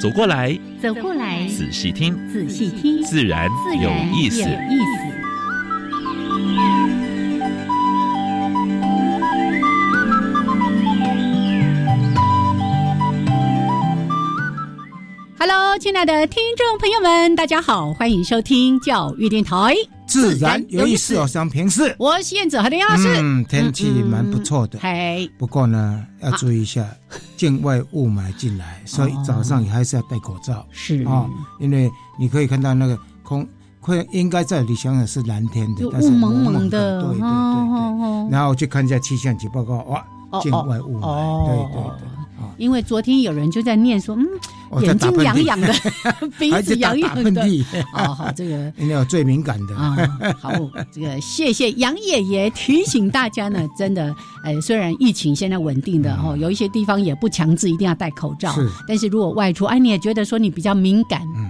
走过来，走过来，仔细听，仔细听，自然有意思。Hello，亲爱的听众朋友们，大家好，欢迎收听教育电台，自然有意思，我想平视。我是燕子和林老师。嗯，天气蛮不错的。嘿，不过呢，要注意一下境外雾霾进来，所以早上还是要戴口罩。是啊，因为你可以看到那个空，会应该在理想想是蓝天的，但是蒙蒙的。对对对对。然后去看一下气象局报告，哇，境外雾霾。对对对。因为昨天有人就在念说，嗯。眼睛痒痒的，鼻子痒痒的。哦，好，这个 因为有最敏感的啊。好，这个谢谢杨爷爷提醒大家呢。真的，呃，虽然疫情现在稳定的哦，有一些地方也不强制一定要戴口罩。是，但是如果外出，哎，你也觉得说你比较敏感，嗯，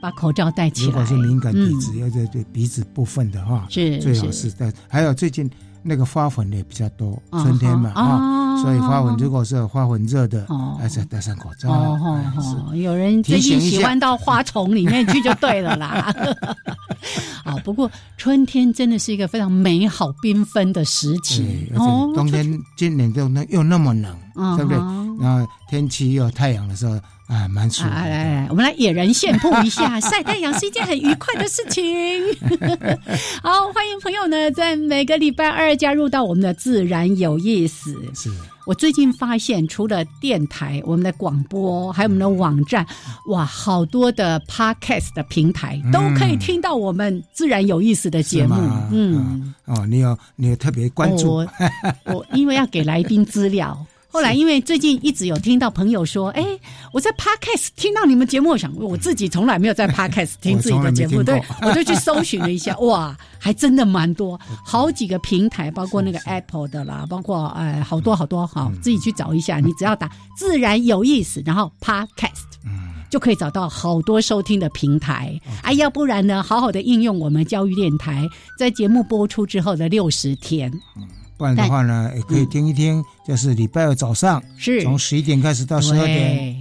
把口罩戴起来。如果是敏感鼻子，要在对鼻子部分的话，是最好是戴。还有最近。那个花粉也比较多，春天嘛啊，所以花粉如果是花粉热的，还是要戴上口罩。哦有人最近喜欢到花丛里面去就对了啦。啊，不过春天真的是一个非常美好缤纷的时期。哦，冬天今年又那又那么冷，对不对？然后天气又有太阳的时候。啊，蛮舒服。来来来，我们来野人献曝一下，晒太阳是一件很愉快的事情。好，欢迎朋友呢，在每个礼拜二加入到我们的自然有意思。是我最近发现，除了电台、我们的广播，还有我们的网站，哇，好多的 podcast 的平台都可以听到我们自然有意思的节目。嗯，哦，你有你有特别关注？我因为要给来宾资料。后来，因为最近一直有听到朋友说：“哎，我在 Podcast 听到你们节目，我想我自己从来没有在 Podcast 听自己的节目，对，我就去搜寻了一下，哇，还真的蛮多，好几个平台，包括那个 Apple 的啦，包括哎，好多好多，好，自己去找一下。你只要打“自然有意思”，然后 Podcast，嗯，就可以找到好多收听的平台。哎，要不然呢，好好的应用我们教育电台在节目播出之后的六十天。不然的话呢，也可以听一听，就是礼拜二早上，是从十一点开始到十二点。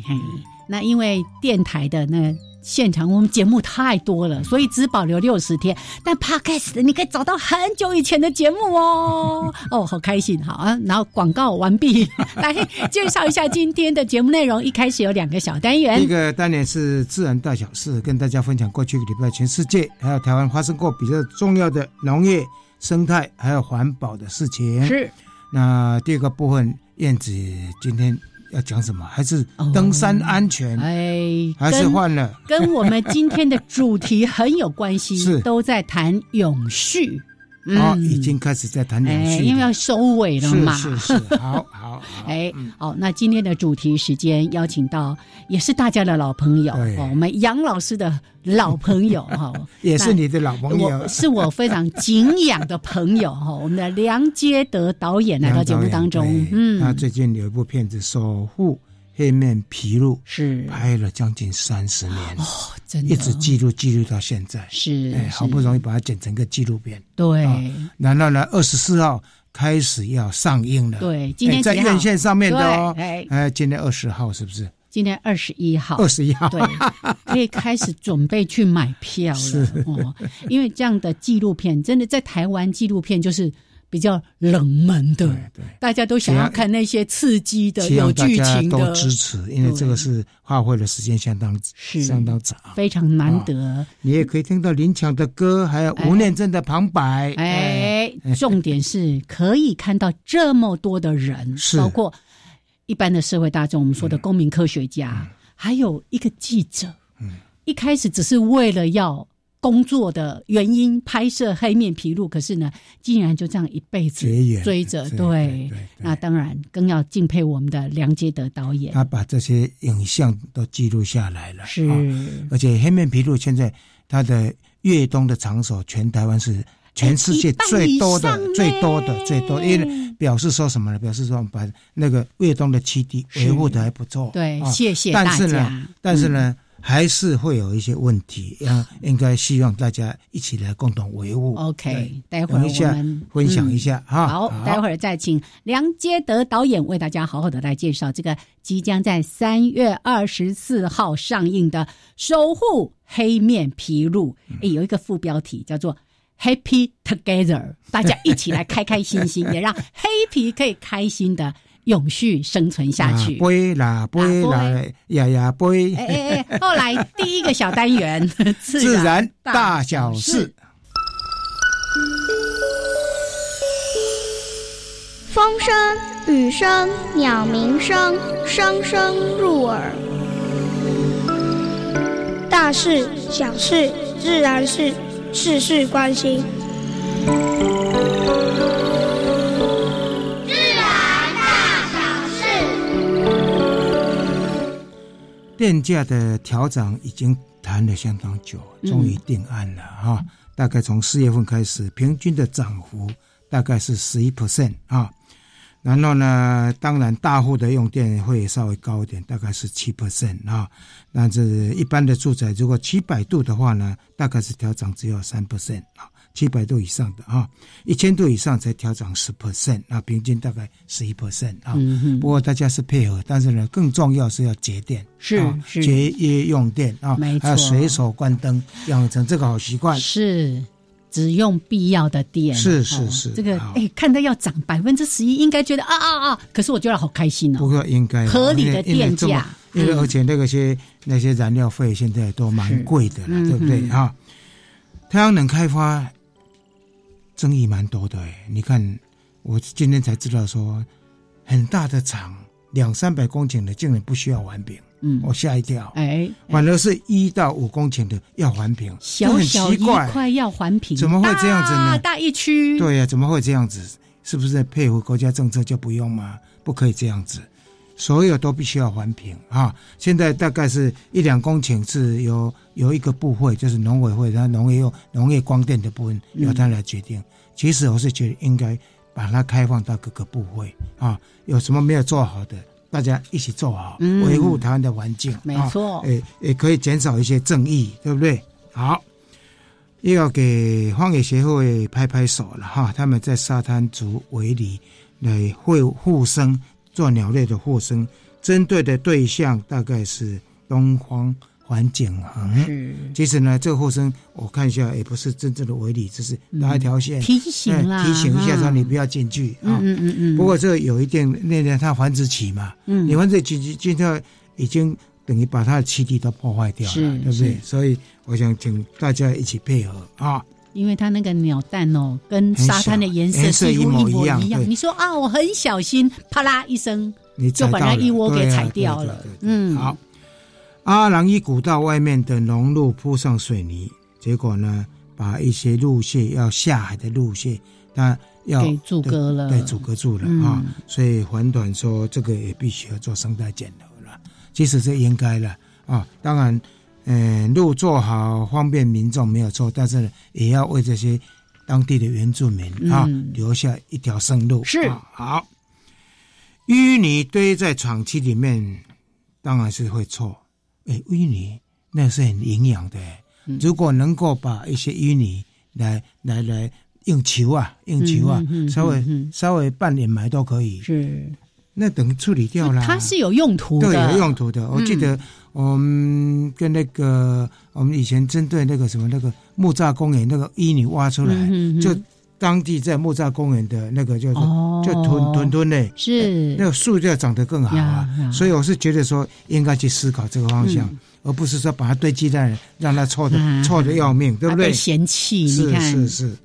那因为电台的那现场，我们节目太多了，所以只保留六十天。但 Podcast 你可以找到很久以前的节目哦。哦，好开心，好啊。然后广告完毕，来介绍一下今天的节目内容。一开始有两个小单元，一个单元是自然大小事，跟大家分享过去一个礼拜全世界还有台湾发生过比较重要的农业。生态还有环保的事情是。那第二个部分，燕子今天要讲什么？还是登山安全？哎，还是换了？跟我们今天的主题很有关系，是都在谈永续。哦，已经开始在谈永续，因为要收尾了嘛。是是是，好好。哎，好，那今天的主题时间邀请到也是大家的老朋友，我们杨老师的老朋友哈，也是你的老朋友，是我非常敬仰的朋友哈。我们的梁杰德导演来到节目当中，嗯，他最近有一部片子《守护黑面皮露》，是拍了将近三十年哦。真的一直记录记录到现在，是哎，好不容易把它剪成个纪录片。对，然后呢，二十四号开始要上映了。对，今天在院线上面的哦。哎，今天二十号是不是？今天二十一号。二十一号，对，可以开始准备去买票了 哦。因为这样的纪录片，真的在台湾纪录片就是。比较冷门的，对，大家都想要看那些刺激的、有剧情的，都支持，因为这个是花费的时间相当相当长，非常难得。你也可以听到林强的歌，还有吴念真的旁白。哎，重点是可以看到这么多的人，包括一般的社会大众，我们说的公民科学家，还有一个记者。嗯，一开始只是为了要。工作的原因拍摄黑面皮鹭，可是呢，竟然就这样一辈子追着，对，那当然更要敬佩我们的梁杰德导演，他把这些影像都记录下来了，是，而且黑面皮鹭现在它的越冬的场所，全台湾是全世界最多的、最多的、最多，因为表示说什么呢？表示说把那个越冬的基地维护的还不错，对，谢谢大家，但是呢。还是会有一些问题，要应该希望大家一起来共同维护。OK，待会儿我们分享一下哈。好，待会儿再请梁杰德导演为大家好好的来介绍这个即将在三月二十四号上映的《守护黑面皮鹭》。哎，有一个副标题叫做 “Happy Together”，大家一起来开开心心，也让黑皮可以开心的。永续生存下去。杯啦杯啦呀呀杯。哎哎哎！后来第一个小单元，自然大小事。风声、雨声、鸟鸣声，声声入耳。大事、小事、自然事，事事关心。电价的调整已经谈了相当久，终于定案了哈。大概从四月份开始，平均的涨幅大概是十一 percent 啊。然后呢，当然大户的用电会稍微高一点，大概是七 percent 啊。但是一般的住宅，如果七百度的话呢，大概是调整只有三 percent 啊。七百度以上的啊，一千度以上才调整十 percent，那平均大概十一 percent 啊。不过大家是配合，但是呢，更重要是要节电，是是节约用电啊，没错，还要随手关灯，养成这个好习惯。是只用必要的电，是是是。这个哎，看到要涨百分之十一，应该觉得啊啊啊！可是我觉得好开心哦。不过应该合理的电价，因为而且那个些那些燃料费现在都蛮贵的了，对不对啊？太阳能开发。争议蛮多的哎，你看，我今天才知道说，很大的厂两三百公顷的竟然不需要环评，嗯，我吓一跳，哎，反而是一到五公顷的要环评，小小一块要环评，怎么会这样子呢？大一区，对呀，怎么会这样子？是不是配合国家政策就不用吗？不可以这样子。所有都必须要环评啊！现在大概是一两公顷是由有一个部会，就是农委会，然后农业用农业光电的部分由他来决定。其实我是觉得应该把它开放到各个部会啊，有什么没有做好的，大家一起做好，维护台湾的环境，没错，诶，也可以减少一些正义，对不对？好，又要给荒野协会拍拍手了哈！他们在沙滩族围里来会护生。做鸟类的护生，针对的对象大概是东方环景恒。是，其实呢，这个护生我看一下，也不是真正的围篱，只是拉一条线提醒啦，提醒一下说你不要进去啊。嗯嗯嗯。不过这有一定，那年它繁殖期嘛，嗯，你繁殖期进去已经等于把它的栖地都破坏掉了，对不对？所以我想请大家一起配合啊。因为它那个鸟蛋哦，跟沙滩的颜色几乎一模一样。你说啊，我很小心，啪啦一声，就把那一窝给踩掉了。嗯，好。阿郎伊古道外面的农路铺上水泥，结果呢，把一些路线要下海的路线，它要给阻隔了，对，阻隔住了啊。所以环短说，这个也必须要做生态检核了。其实这应该了啊，当然。嗯，路做好方便民众没有错，但是也要为这些当地的原住民啊留下一条生路。是好，淤泥堆在厂区里面，当然是会错。哎，淤泥那是很营养的，如果能够把一些淤泥来来来用球啊，用球啊，稍微稍微半掩埋都可以。是。那等处理掉了，它是有用途的，对，有用途的。我记得我们跟那个我们以前针对那个什么那个木栅公园那个淤泥挖出来，就当地在木栅公园的那个叫做就屯屯屯嘞，是。那个树就要长得更好啊。所以我是觉得说应该去思考这个方向，而不是说把它堆积在让它臭的臭的要命，对不对？嫌弃，是是是。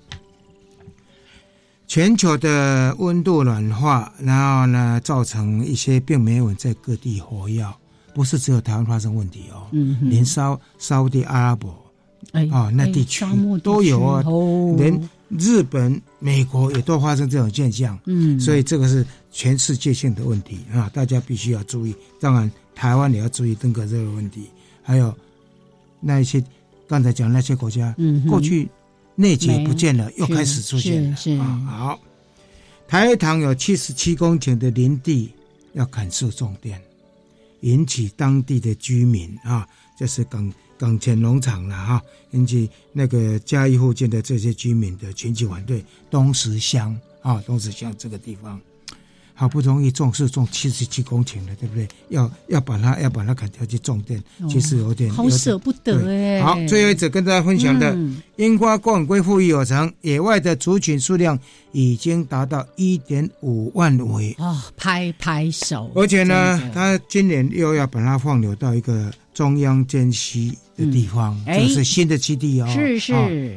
全球的温度暖化，然后呢，造成一些病媒蚊在各地活跃，不是只有台湾发生问题哦，连烧烧的阿拉伯啊，那地区都有啊，连日本、美国也都发生这种现象。嗯，所以这个是全世界性的问题啊，大家必须要注意。当然，台湾也要注意登革热的问题，还有那一些刚才讲那些国家，嗯，过去内结不见了，又开始出现了啊。好，台糖有七十七公顷的林地要砍树种电，引起当地的居民啊，这是港。港前农场了哈，引起那个嘉义附近的这些居民的群起反对。东石乡啊，东石乡这个地方，好不容易种树种七十七公顷了，对不对？要要把它要把它砍掉去种电，其实有点好舍不得哎。好，最后一则跟大家分享的，樱花冠龟复育有成，野外的族群数量已经达到一点五万尾啊！拍拍手。而且呢，他今年又要把它放流到一个。中央间溪的地方，这是新的基地哦。是是，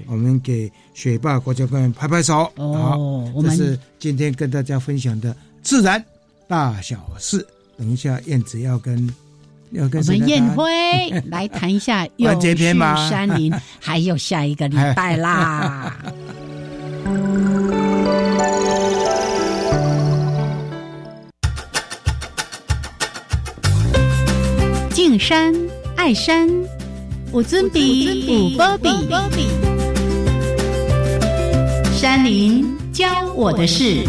我们给雪霸国家公园拍拍手。哦，这是今天跟大家分享的自然大小事。等一下，燕子要跟要跟我们燕辉来谈一下 有序山林，还有下一个礼拜啦。敬山爱山，我尊比五波比，山林教我的事。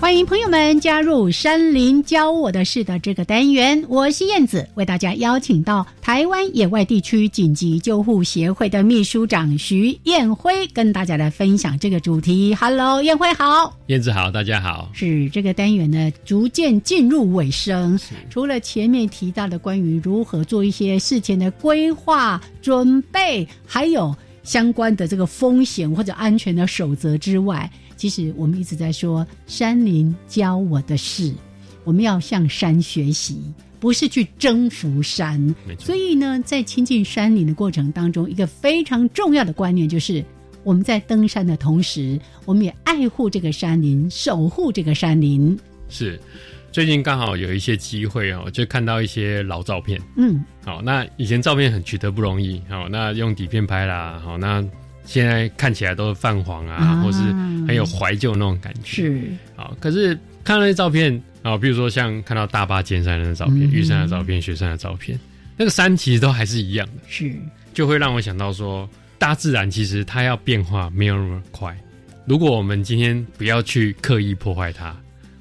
欢迎朋友们加入“山林教我的事”的这个单元，我是燕子，为大家邀请到台湾野外地区紧急救护协会的秘书长徐燕辉，跟大家来分享这个主题。Hello，燕辉好，燕子好，大家好。是这个单元呢，逐渐进入尾声。除了前面提到的关于如何做一些事前的规划准备，还有相关的这个风险或者安全的守则之外。其实我们一直在说山林教我的事，我们要向山学习，不是去征服山。所以呢，在亲近山林的过程当中，一个非常重要的观念就是，我们在登山的同时，我们也爱护这个山林，守护这个山林。是，最近刚好有一些机会哦，就看到一些老照片。嗯，好，那以前照片很取得不容易，好，那用底片拍啦，好，那。现在看起来都是泛黄啊，或是很有怀旧那种感觉。是好，可是看那些照片啊，比如说像看到大巴尖山的照片、玉山的照片、雪山的照片，那个山其实都还是一样的。是，就会让我想到说，大自然其实它要变化没有那么快。如果我们今天不要去刻意破坏它，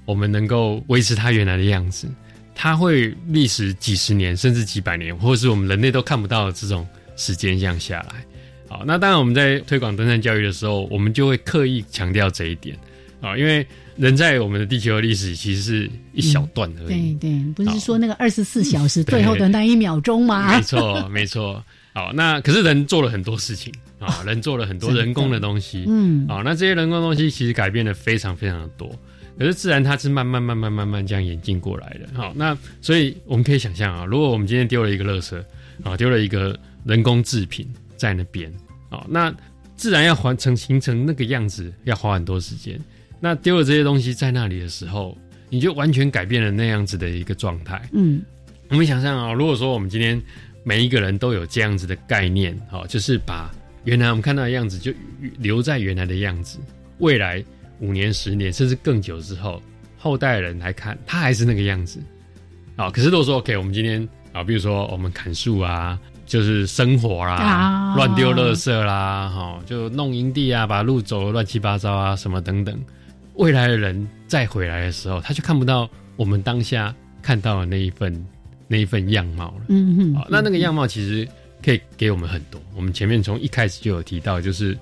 我们能够维持它原来的样子，它会历时几十年甚至几百年，或者是我们人类都看不到的这种时间这样下来。好，那当然我们在推广登山教育的时候，我们就会刻意强调这一点啊，因为人在我们的地球的历史其实是一小段而已。对对，不是说那个二十四小时 最后的那一秒钟吗？没错，没错。好，那可是人做了很多事情啊，人做了很多 人工的东西。嗯，好，那这些人工东西其实改变的非常非常的多。可是自然它是慢慢慢慢慢慢这样演进过来的。好，那所以我们可以想象啊，如果我们今天丢了一个垃圾啊，丢了一个人工制品。在那边，啊，那自然要还成形成那个样子，要花很多时间。那丢了这些东西在那里的时候，你就完全改变了那样子的一个状态。嗯，我们想象啊，如果说我们今天每一个人都有这样子的概念，好，就是把原来我们看到的样子就留在原来的样子，未来五年、十年甚至更久之后，后代人来看，他还是那个样子。啊，可是如果说 OK，我们今天啊，比如说我们砍树啊。就是生活啦，乱丢垃圾啦，哈，就弄营地啊，把路走乱七八糟啊，什么等等。未来的人再回来的时候，他就看不到我们当下看到的那一份那一份样貌了。嗯哼，那那个样貌其实可以给我们很多。我们前面从一开始就有提到，就是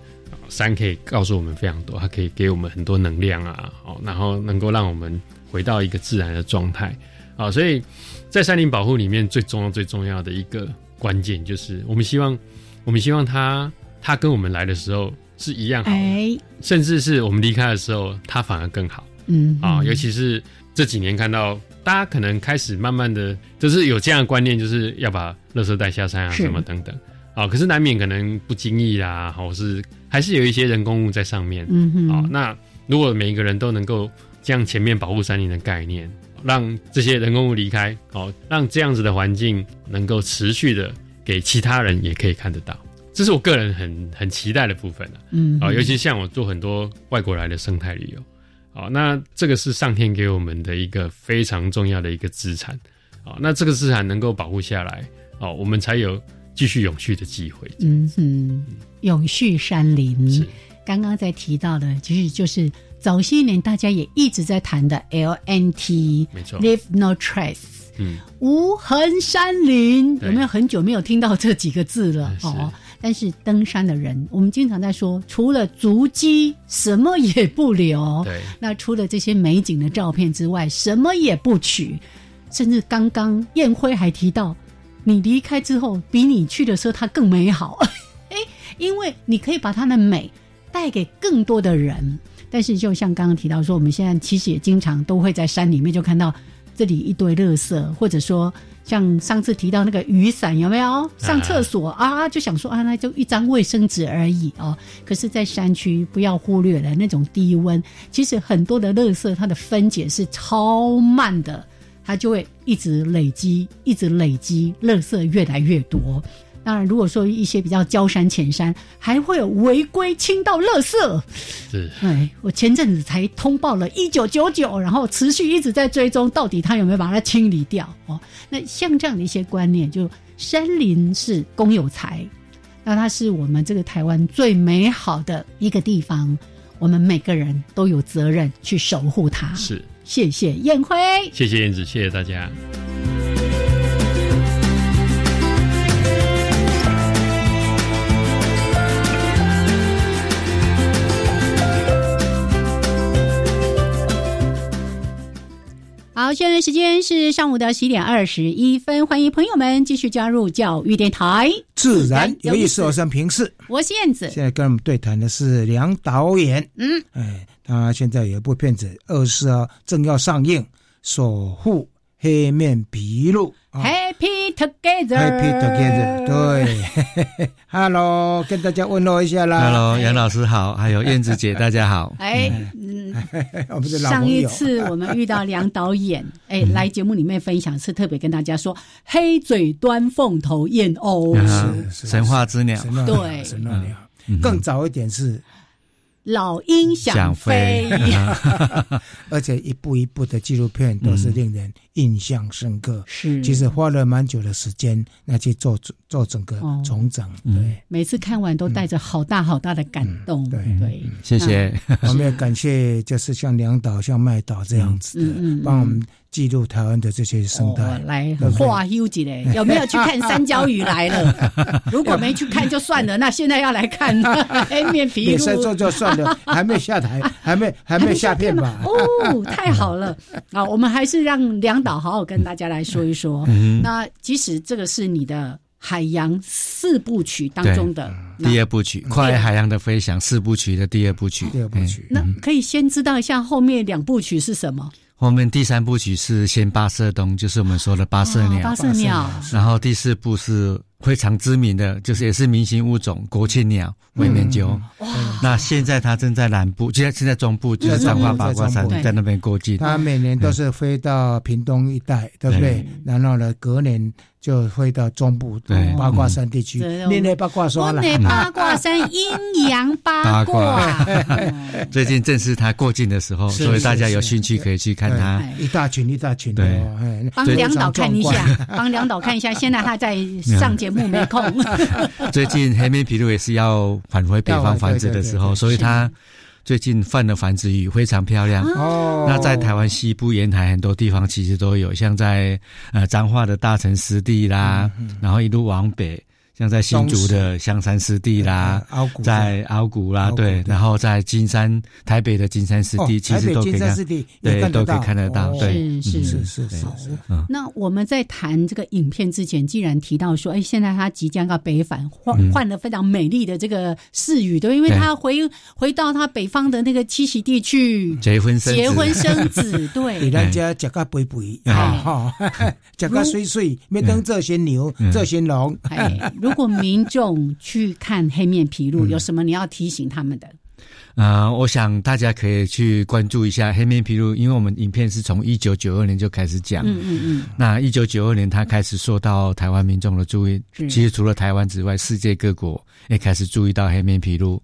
山可以告诉我们非常多，它可以给我们很多能量啊，哦，然后能够让我们回到一个自然的状态啊。所以在山林保护里面，最重要最重要的一个。关键就是我们希望，我们希望它它跟我们来的时候是一样好，甚至是我们离开的时候，它反而更好。嗯啊，尤其是这几年看到大家可能开始慢慢的，就是有这样的观念，就是要把垃圾带下山啊，什么等等啊。可是难免可能不经意啦，或是还是有一些人工物在上面。嗯哼。啊，那如果每一个人都能够像前面保护森林的概念让这些人工物离开，哦，让这样子的环境能够持续的给其他人也可以看得到。这是我个人很很期待的部分啊，嗯，啊，尤其像我做很多外国来的生态旅游，啊，那这个是上天给我们的一个非常重要的一个资产，啊，那这个资产能够保护下来，哦，我们才有继续永续的机会。嗯哼，永续山林，刚刚在提到的，其实就是早些年大家也一直在谈的 LNT，没错，Leave No Trace，嗯，无痕山林，有没有很久没有听到这几个字了？哦。但是登山的人，我们经常在说，除了足迹，什么也不留。对，那除了这些美景的照片之外，什么也不取。甚至刚刚燕辉还提到，你离开之后，比你去的时候它更美好。哎，因为你可以把它的美带给更多的人。但是就像刚刚提到说，我们现在其实也经常都会在山里面就看到这里一堆垃圾，或者说。像上次提到那个雨伞有没有？上厕所啊，就想说啊，那就一张卫生纸而已哦。可是，在山区不要忽略了那种低温，其实很多的垃圾它的分解是超慢的，它就会一直累积，一直累积，垃圾越来越多。当然，如果说一些比较焦山浅山，还会有违规倾倒垃圾。是，哎，我前阵子才通报了一九九九，然后持续一直在追踪，到底他有没有把它清理掉哦。那像这样的一些观念，就山林是公有财，那它是我们这个台湾最美好的一个地方，我们每个人都有责任去守护它。是，谢谢燕辉，谢谢燕子，谢谢大家。好，现在时间是上午的十点二十一分，欢迎朋友们继续加入教育电台。自然有意思，我是平视，我是燕子。现在跟我们对谈的是梁导演。嗯，哎，他现在有一部片子二十四号正要上映，《守护黑面琵鹭》。Happy together，Happy together，对，Hello，跟大家问候一下啦。Hello，杨老师好，还有燕子姐，大家好。哎，嗯，我们的老上一次我们遇到梁导演，哎，来节目里面分享是特别跟大家说，黑嘴端凤头燕鸥。是神话之鸟，对，神话鸟。更早一点是。老鹰想飞，而且一部一部的纪录片都是令人印象深刻。是，其实花了蛮久的时间，那去做做整个重整。对，每次看完都带着好大好大的感动。对对，谢谢。我们也感谢，就是像梁导、像麦导这样子的，帮我们。记录台湾的这些生态，来画 U 级嘞，有没有去看三焦鱼来了？如果没去看就算了，那现在要来看 黑面皮鹭。没做就算了，还没下台，还没还没下片吧？哦，太好了啊！我们还是让梁导好好跟大家来说一说。那即使这个是你的海洋四部曲当中的第二部曲，《跨越海洋的飞翔》四部曲的第二部曲。第二部曲，那可以先知道一下后面两部曲是什么？后面第三部曲是先八色东，就是我们说的八色鸟。八色鸟。然后第四部是非常知名的，就是也是明星物种国庆鸟尾面鸠。哇！那现在它正在南部，现在现在中部就是彰化八卦山，在那边过境。它每年都是飞到屏东一带，对不对？然后呢，隔年。就会到中部八卦山地区，练练八卦山了。八卦山阴阳八卦，最近正是他过境的时候，所以大家有兴趣可以去看他。一大群一大群，对，帮梁导看一下，帮梁导看一下。现在他在上节目没空。最近黑面皮鹭也是要返回北方繁殖的时候，所以他。最近泛的繁殖鱼非常漂亮。哦，那在台湾西部沿海很多地方其实都有，像在呃彰化的大城湿地啦，然后一路往北。像在新竹的香山湿地啦，在凹谷啦，对，然后在金山、台北的金山湿地，其实都可以看，对，都可以看得到，对，是是。是是。那我们在谈这个影片之前，既然提到说，哎，现在他即将要北返，换换了非常美丽的这个誓语，对，因为他回回到他北方的那个栖息地去结婚生结婚生子，对，给人家吃个肥肥，哈，吃个水水，没等这些牛，这些龙，如果民众去看黑面皮鹭，有什么你要提醒他们的？呃，我想大家可以去关注一下黑面琵鹭，因为我们影片是从一九九二年就开始讲，嗯嗯嗯，那一九九二年它开始受到台湾民众的注意，其实除了台湾之外，世界各国也开始注意到黑面琵鹭。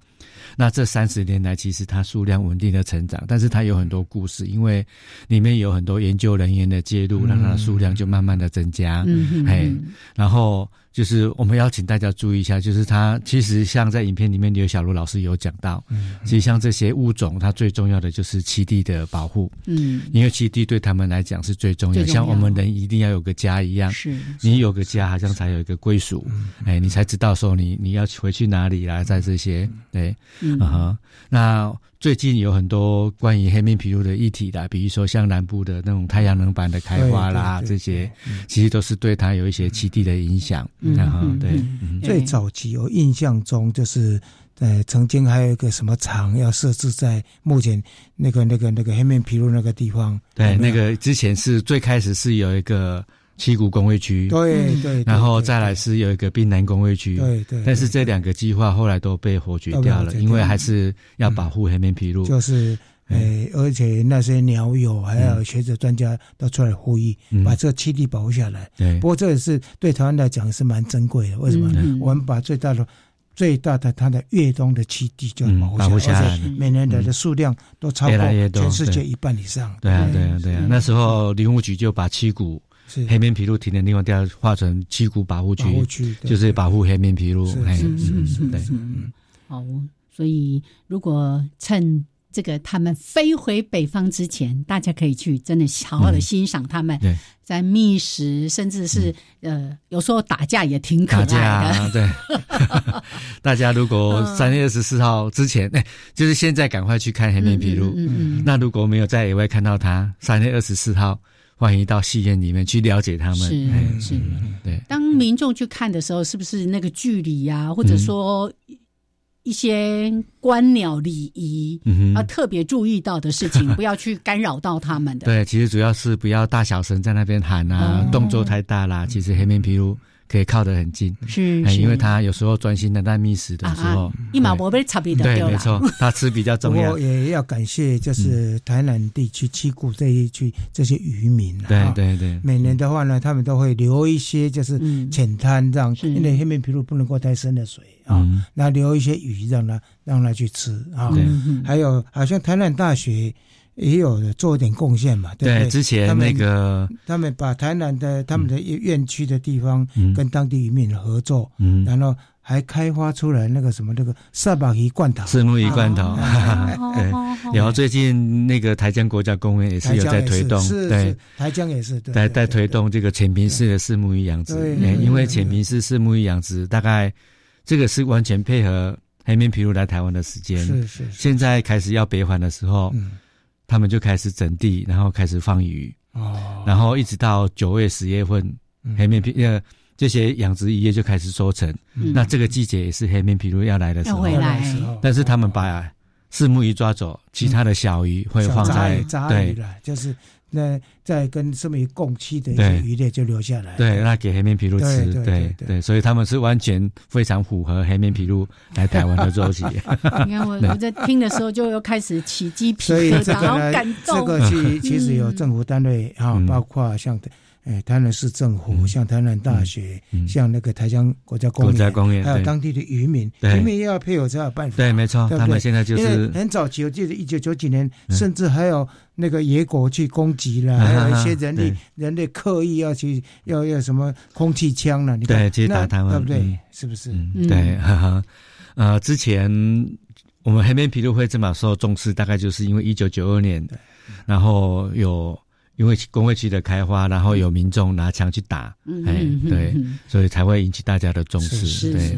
那这三十年来，其实它数量稳定的成长，但是它有很多故事，因为里面有很多研究人员的介入，让它的数量就慢慢的增加。嗯哎，然后就是我们邀请大家注意一下，就是它其实像在影片里面，刘小璐老师有讲到，嗯其实像这些物种，它最重要的就是栖地的保护。嗯，因为栖地对他们来讲是最重要，像我们人一定要有个家一样，是你有个家，好像才有一个归属。哎，你才知道说你你要回去哪里啦，在这些对。嗯哼，那最近有很多关于黑面皮鹭的议题啦，比如说像南部的那种太阳能板的开花啦，这些其实都是对它有一些基地的影响。然后对，最早期我印象中就是，呃，曾经还有一个什么厂要设置在目前那个那个那个黑面皮鹭那个地方。对，那个之前是最开始是有一个。七股工业区，对对，然后再来是有一个滨南工业区，对对，但是这两个计划后来都被否决掉了，因为还是要保护黑面琵鹭。就是，诶，而且那些鸟友还有学者专家都出来呼吁，把这个栖地保护下来。对，不过这也是对台湾来讲是蛮珍贵的。为什么？我们把最大的。最大的它的越冬的栖地就保护下来，每年来的数量都超过全世界一半以上。对啊，对啊，对啊。那时候林务局就把七股黑面琵鹭停的地方调划成七股保护区，就是保护黑面琵鹭。是是是，对。好，所以如果趁。这个他们飞回北方之前，大家可以去真的好好的欣赏他们在觅食，甚至是呃，有时候打架也挺可爱的。对，大家如果三月二十四号之前，哎，就是现在赶快去看黑面琵鹭。那如果没有在野外看到它，三月二十四号欢迎到戏院里面去了解他们。是是，对。当民众去看的时候，是不是那个距离呀，或者说？一些观鸟礼仪啊，特别注意到的事情，不要去干扰到他们的。对，其实主要是不要大小声在那边喊啊，动作太大啦。其实黑面皮鹭可以靠得很近，是，因为他有时候专心的在觅食的时候，一毛不被差别的对，没错，他吃比较重要。我也要感谢就是台南地区七股这一区这些渔民啊，对对对，每年的话呢，他们都会留一些就是浅滩，让因为黑面琵鹭不能够太深的水。啊，那留一些鱼让它让它去吃啊。还有好像台南大学也有做一点贡献嘛。对，之前那个他们把台南的他们的院区的地方跟当地渔民合作，然后还开发出来那个什么那个萨巴鱼罐头、石目鱼罐头。对，然后最近那个台江国家公园也是有在推动，对，台江也是在在推动这个浅平式的四目鱼养殖。因为浅平式四目鱼养殖大概。这个是完全配合黑面琵鹭来台湾的时间。是是。现在开始要北返的时候，他们就开始整地，然后开始放鱼。哦。然后一直到九月、十月份，黑面皮呃这些养殖渔业就开始收成。嗯。那这个季节也是黑面皮鹭要来的时候。要回来。但是他们把四目鱼抓走，其他的小鱼会放在对，就是。那再跟这么一共期的一些鱼类就留下来，对，那给黑面琵鹭吃，对对，所以他们是完全非常符合黑面琵鹭来台湾的周期。你看我我在听的时候就又开始起鸡皮 疙瘩，好感动。这个其其实有政府单位啊，包括像。哎，台南市政府，像台南大学，像那个台江国家公园，还有当地的渔民，渔民也要配合才有办法。对，没错，他们现在就是很早期，我记得一九九几年，甚至还有那个野狗去攻击了，还有一些人类 人类刻意要去要要什么空气枪了，你对，去打他们，对不对？是不是？对，哈哈。呃，之前我们黑面琵鹭会这么受重视，大概就是因为一九九二年，然后有。因为工会区的开花，然后有民众拿枪去打，哎，对，所以才会引起大家的重视。对，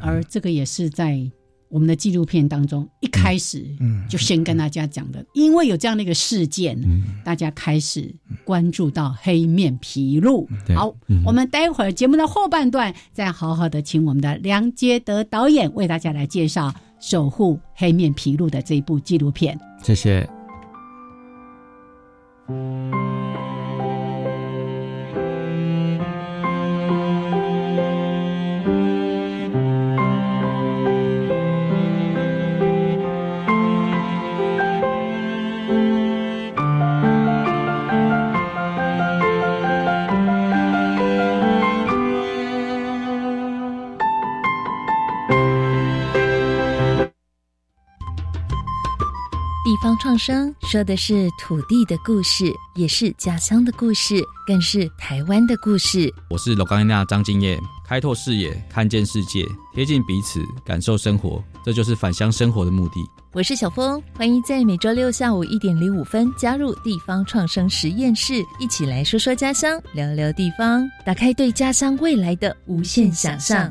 而这个也是在我们的纪录片当中一开始就先跟大家讲的，因为有这样的一个事件，大家开始关注到黑面琵鹭。好，我们待会儿节目的后半段再好好的请我们的梁杰德导演为大家来介绍《守护黑面琵鹭》的这一部纪录片。谢谢。地方创生说的是土地的故事，也是家乡的故事，更是台湾的故事。我是罗冈亚张金叶，开拓视野，看见世界，贴近彼此，感受生活，这就是返乡生活的目的。我是小峰，欢迎在每周六下午一点零五分加入地方创生实验室，一起来说说家乡，聊聊地方，打开对家乡未来的无限想象。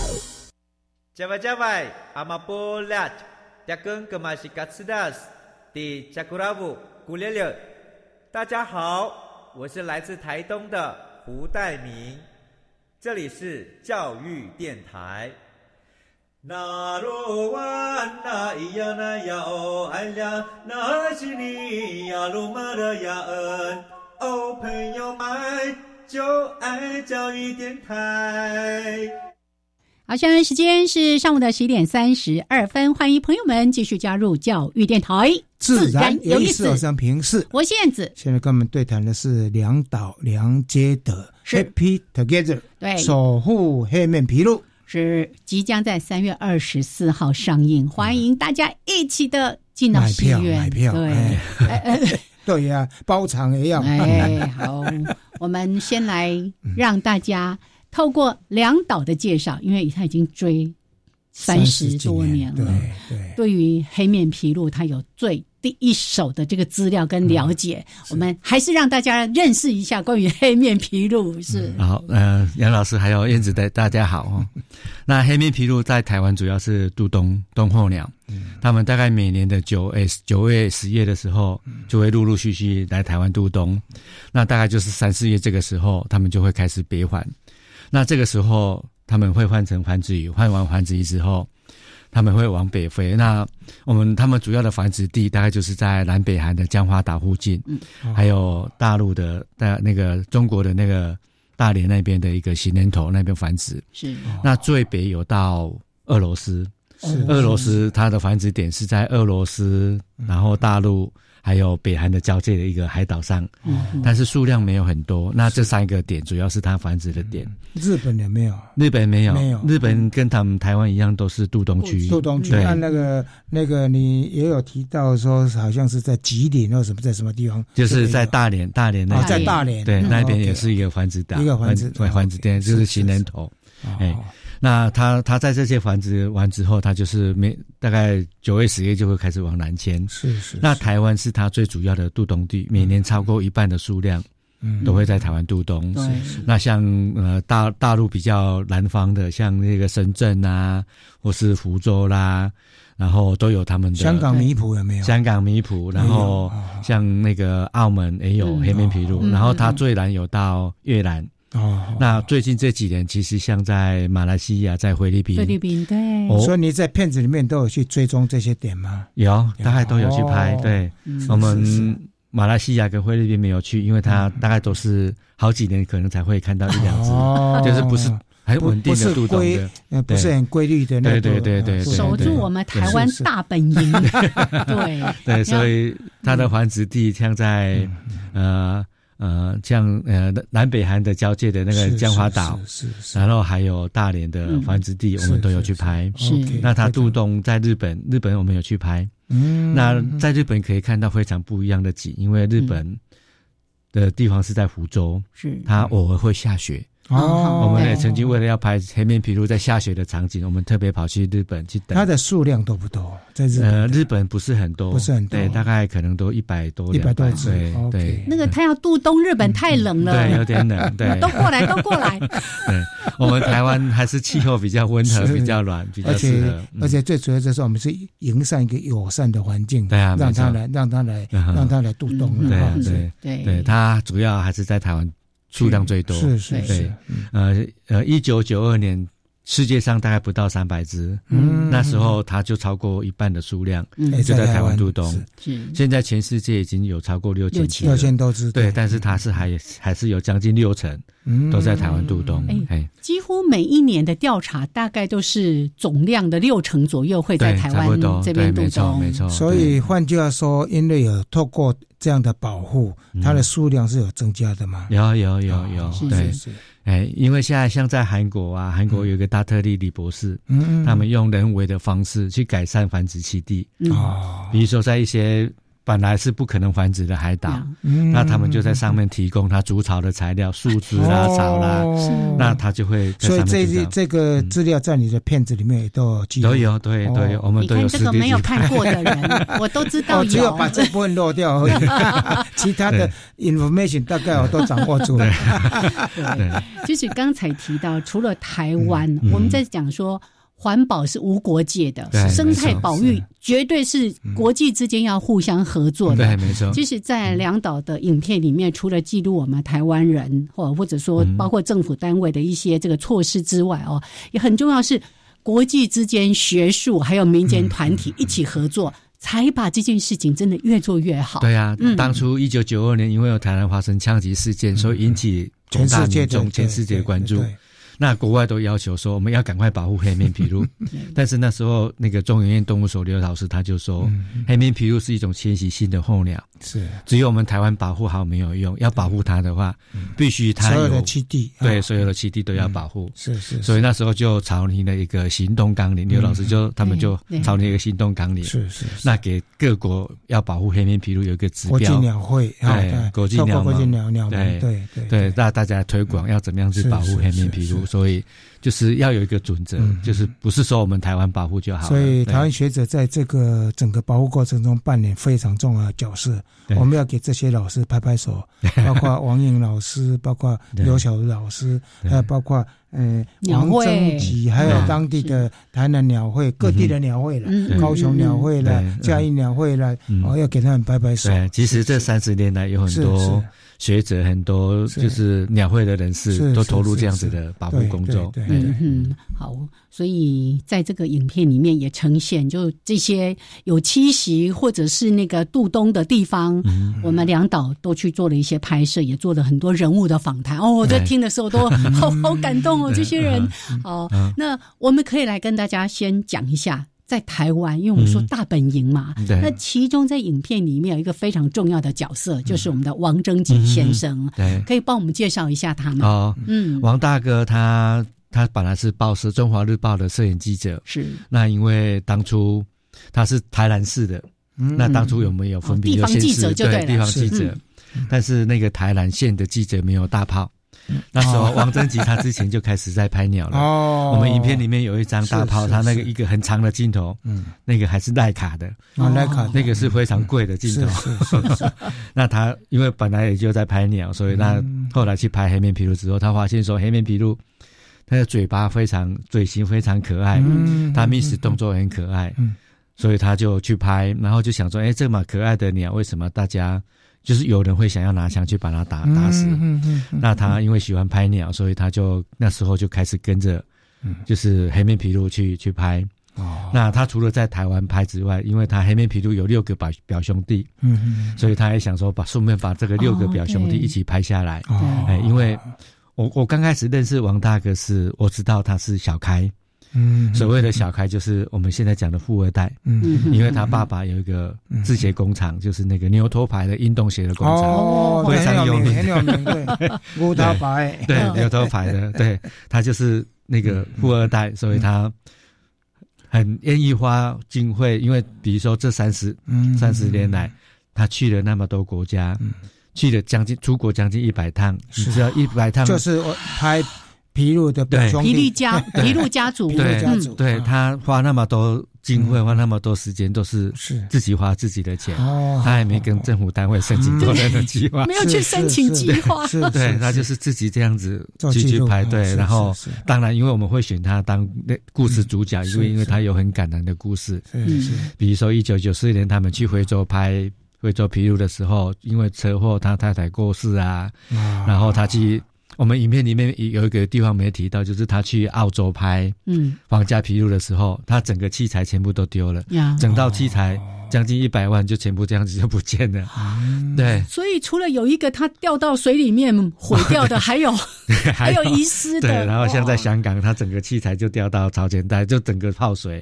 加外加外，阿玛波拉，扎根格玛西卡斯达斯，的加古拉布古列列。大家好，我是来自台东的胡代明，这里是教育电台。那罗哇那咿呀那呀哦哎呀，那是你呀鲁玛的呀恩哦，朋友们就爱教育电台。好，现在时间是上午的十一点三十二分，欢迎朋友们继续加入教育电台，自然有意思。我是平视，我是燕子。现在跟我们对谈的是两岛梁街的 Happy Together，对，守护黑面皮鹭。是即将在三月二十四号上映，欢迎大家一起的进到戏院。买票，对，对呀，包场也要。哎，好，我们先来让大家。透过梁导的介绍，因为他已经追三十多年了，对，对于黑面皮鹭，他有最第一手的这个资料跟了解。我们还是让大家认识一下关于黑面皮鹭。是好，呃，杨老师还有燕子的大家好哦。那黑面皮鹭在台湾主要是渡冬冬候鸟，他们大概每年的九 S 九月十月的时候，就会陆陆续续来台湾渡冬。那大概就是三四月这个时候，他们就会开始别返。那这个时候，他们会换成繁殖鱼，换完繁殖鱼之后，他们会往北飞。那我们他们主要的繁殖地大概就是在南北韩的江华岛附近，嗯，还有大陆的大那个中国的那个大连那边的一个行人头那边繁殖。是，那最北有到俄罗斯，俄罗斯它的繁殖点是在俄罗斯，然后大陆。还有北韩的交界的一个海岛上，但是数量没有很多。那这三个点主要是它繁殖的点。日本有没有？日本没有，没有。日本跟他们台湾一样，都是渡冬区。渡冬区。按那个那个，你也有提到说，好像是在吉林或什么，在什么地方？就是在大连，大连那在大连，对，那边也是一个繁殖点，一个繁殖繁殖点，就是行人头，哎。那他他在这些繁殖完之后，他就是每大概九月十月就会开始往南迁。是是。那台湾是他最主要的渡冬地，每年超过一半的数量，嗯，都会在台湾渡冬。是是。那像呃大大陆比较南方的，像那个深圳啊，或是福州啦，然后都有他们的。香港米埔有没有？香港米埔，然后像那个澳门也有黑面琵鹭，然后它最南有到越南。哦，那最近这几年，其实像在马来西亚、在菲律宾，菲律宾对，所以你在片子里面都有去追踪这些点吗？有，大概都有去拍。对，我们马来西亚跟菲律宾没有去，因为它大概都是好几年可能才会看到一两次，就是不是很稳定的度动的，不是很规律的。对对对对，守住我们台湾大本营。对。对，所以它的繁殖地像在呃。呃，像呃南北韩的交界的那个江华岛，是是，然后还有大连的繁殖地，我们都有去拍。是，那它渡冬在日本，日本我们有去拍。嗯，那在日本可以看到非常不一样的景，因为日本的地方是在福州，是它偶尔会下雪。哦，我们也曾经为了要拍黑面琵鹭在下雪的场景，我们特别跑去日本去等。它的数量多不多？在日呃，日本不是很多，不是很多，对，大概可能都一百多，一百多只。对对，那个它要渡冬，日本太冷了，对，有点冷，对，都过来，都过来。对，我们台湾还是气候比较温和，比较暖，比较适合。而且最主要就是我们是营造一个友善的环境，对啊，让它来，让它来，让它来渡冬。对对对对，他主要还是在台湾。数量最多。是是是，呃呃，一九九二年世界上大概不到三百只，嗯，那时候它就超过一半的数量，就在台湾渡冬。现在全世界已经有超过六千只，六千多只，对，但是它是还还是有将近六成都在台湾渡冬。哎，几乎每一年的调查大概都是总量的六成左右会在台湾这边渡冬，没错。所以换句话说，因为有透过。这样的保护，它的数量是有增加的嘛？有有有有，对，哎，因为现在像在韩国啊，韩国有个大特利李博士，嗯，他们用人为的方式去改善繁殖基地，哦，比如说在一些。本来是不可能繁殖的海岛，那他们就在上面提供它筑巢的材料，树枝啦、草啦，那它就会。所以这这个资料在你的片子里面也都有记录。都有，对对，我们都有。这个没有看过的人，我都知道有。只有把这部分漏掉而已，其他的 information 大概我都掌握住了。对，就是刚才提到，除了台湾，我们在讲说。环保是无国界的，生态保育绝对是国际之间要互相合作的。对，没错。即使在两岛的影片里面，除了记录我们台湾人，或或者说包括政府单位的一些这个措施之外，哦，也很重要是国际之间学术还有民间团体一起合作，才把这件事情真的越做越好。对啊，当初一九九二年因为有台湾发生枪击事件，所以引起全世界全世界关注。那国外都要求说，我们要赶快保护黑面琵鹭，但是那时候那个中研院动物所刘老师他就说，黑面琵鹭是一种迁徙性的候鸟。是，只有我们台湾保护好没有用，要保护它的话，必须它所有的栖地，对，所有的栖地都要保护。是是，所以那时候就草拟了一个行动纲领，刘老师就他们就草拟一个行动纲领。是是，那给各国要保护黑面琵鹭有一个指标。国际鸟会，对，国际鸟国际鸟鸟对对对，让大家推广要怎么样去保护黑面琵鹭，所以就是要有一个准则，就是不是说我们台湾保护就好。所以台湾学者在这个整个保护过程中扮演非常重要的角色。我们要给这些老师拍拍手，包括王颖老师，包括刘晓茹老师，还有包括呃王正吉，还有当地的台南鸟会、各地的鸟会了，高雄鸟会了、嘉义鸟会了，我要给他们拍拍手。其实这三十年来有很多。学者很多，就是鸟会的人士都投入这样子的保护工作。嗯嗯，好，所以在这个影片里面也呈现，就这些有栖息或者是那个渡冬的地方，我们两岛都去做了一些拍摄，也做了很多人物的访谈。哦，我在听的时候都 好好感动哦，这些人。哦，那我们可以来跟大家先讲一下。在台湾，因为我们说大本营嘛，那其中在影片里面有一个非常重要的角色，就是我们的王征吉先生。对，可以帮我们介绍一下他吗？哦，嗯，王大哥他他本来是报社《中华日报》的摄影记者，是。那因为当初他是台南市的，那当初有没有分别？地方记者就对地方记者，但是那个台南县的记者没有大炮。那时候，王贞吉他之前就开始在拍鸟了。哦，我们影片里面有一张大炮，他那个一个很长的镜头，嗯，那个还是徕卡的，徕卡那个是非常贵的镜头。那他因为本来也就在拍鸟，所以那后来去拍黑面琵鹭之后，他发现说黑面琵鹭，它的嘴巴非常嘴型非常可爱，嗯，它觅食动作很可爱，嗯，所以他就去拍，然后就想说，哎，这么可爱的鸟，为什么大家？就是有人会想要拿枪去把他打打死，嗯嗯那他因为喜欢拍鸟，所以他就那时候就开始跟着，就是黑面皮鹭去去拍。哦那他除了在台湾拍之外，因为他黑面皮鹭有六个表表兄弟，嗯嗯所以他也想说把顺便把这个六个表兄弟一起拍下来。哎，因为我我刚开始认识王大哥是，我知道他是小开。嗯，所谓的小开就是我们现在讲的富二代。嗯，因为他爸爸有一个制鞋工厂，就是那个牛头牌的运动鞋的工厂，哦，非常有名，很有名，对，牛头牌，对，牛头牌的，对，他就是那个富二代，所以他很愿意花经费，因为比如说这三十三十年来，他去了那么多国家，去了将近出国将近一百趟，是。要一百趟，就是我拍。皮鲁的表兄弟，皮鲁家皮鲁家族，对。家族，对他花那么多经费，花那么多时间，都是是。自己花自己的钱，哦。他还没跟政府单位申请多人的计划，没有去申请计划，对他就是自己这样子去去做记录排队，然后当然，因为我们会选他当那故事主角，因为因为他有很感人的故事，是是比如说一九九四年他们去非洲拍非洲皮鲁的时候，因为车祸他太太过世啊，啊。然后他去。我们影片里面有一个地方没提到，就是他去澳洲拍嗯。皇家皮鹭的时候，他整个器材全部都丢了，整套器材将近一百万就全部这样子就不见了。对，所以除了有一个他掉到水里面毁掉的，还有还有遗失的，对，然后像在香港，他整个器材就掉到潮间带，就整个泡水。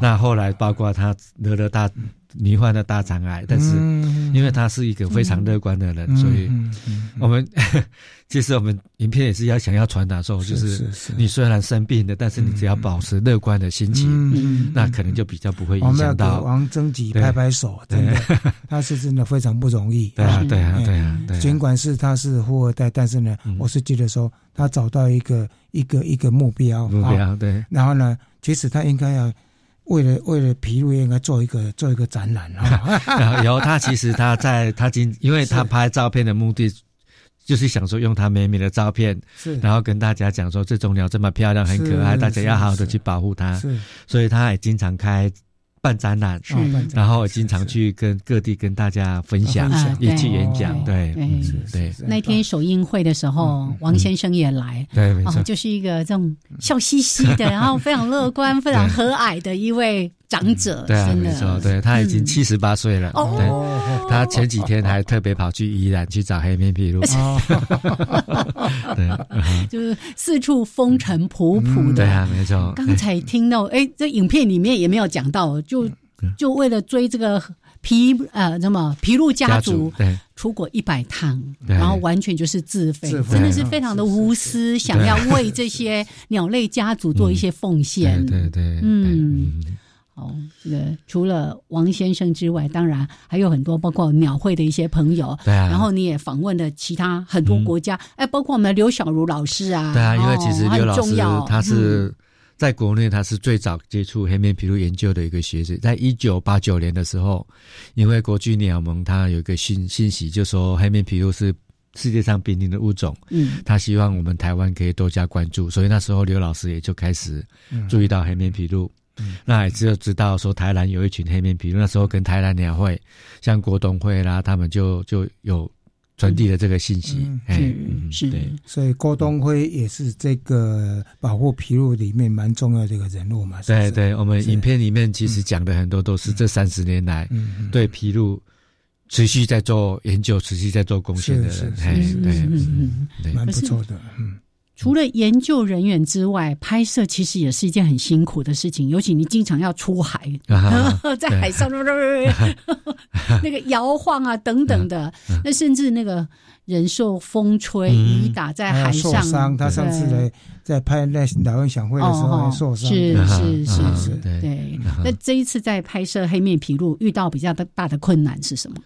那后来包括他得了大罹患了大肠癌，但是嗯因为他是一个非常乐观的人，嗯所以我们 其实我们影片也是要想要传达说，就是你虽然生病了，但是你只要保持乐观的心情，嗯那可能就比较不会我们要给影响到。王征吉拍拍手，真的，他是真的非常不容易。对啊，对啊，哎对啊，对。啊。尽管是他是富二代，但是呢，我是觉得说他找到一个一个一个目标，目啊。标对，然后呢，其实他应该要为了为了皮肉应该做一个做一个展览啊。然后他其实他在他今，因为他拍照片的目的。就是想说用他美美的照片，是然后跟大家讲说这种鸟这么漂亮，很可爱，大家要好好的去保护它。是所以他也经常开办展览，然后经常去跟各地跟大家分享也去演讲，对，对嗯对，那天首映会的时候，王先生也来，对没错。哦，就是一个这种笑嘻嘻的，然后非常乐观、非常和蔼的一位长者，对啊，没错，对他已经嗯。七十八岁了，哦。对，他前几天还特别跑去宜兰去找黑面琵鹭，对，嗯。就是四处风尘仆仆的。对啊，没错，刚才听到，哎，这影片里面也没有讲到，就嗯。就为了追这个皮呃什么皮鹿家家族族对。出国一百趟，然后完全就是自费，真的是非常的无私，想要为这些鸟类家族做一些奉献。对对对，嗯。哦，这个除了王先生之外，当然还有很多，包括鸟会的一些朋友。对啊然后你也访问了其他很多国家，哎、包括我们的刘小茹老师啊。对啊，因为哦其实刘老师很重要他是嗯在国内，他是最早接触黑面琵鹭研究的一个学者。在一九八九年的时候，因为国际鸟盟它有一个信信息，就说黑面琵鹭是世界上濒临的物种，嗯他希望我们台湾可以多加关注，所以那时候刘老师也就开始嗯注意到黑面琵鹭。那也只有知道说台南有一群黑面琵鹭，那时候跟台南鸟会、像郭东会啦，他们就就有传递了这个信息。嗯哎是嗯是。对，所以郭东辉也是这个保护皮鹭里面蛮重要的一个人物嘛。是不是？对对，我们影片里面其实讲的很多都是这三十年来嗯对披露持续在做研究、持续在做贡献的人，是是是。哎，对，嗯嗯。嗯，对，蛮不错的。嗯，除了研究人员之外，拍摄其实也是一件很辛苦的事情，尤其你经常要出海，啊 在海上 那个摇晃啊等等的，那甚至那个人受风吹、嗯。雨打在海上，受伤，他上次对来在拍那老人想会的时候还受伤，是啊是是啊是，对。那这一次在拍摄黑面琵鹭遇到比较大大的困难是什么？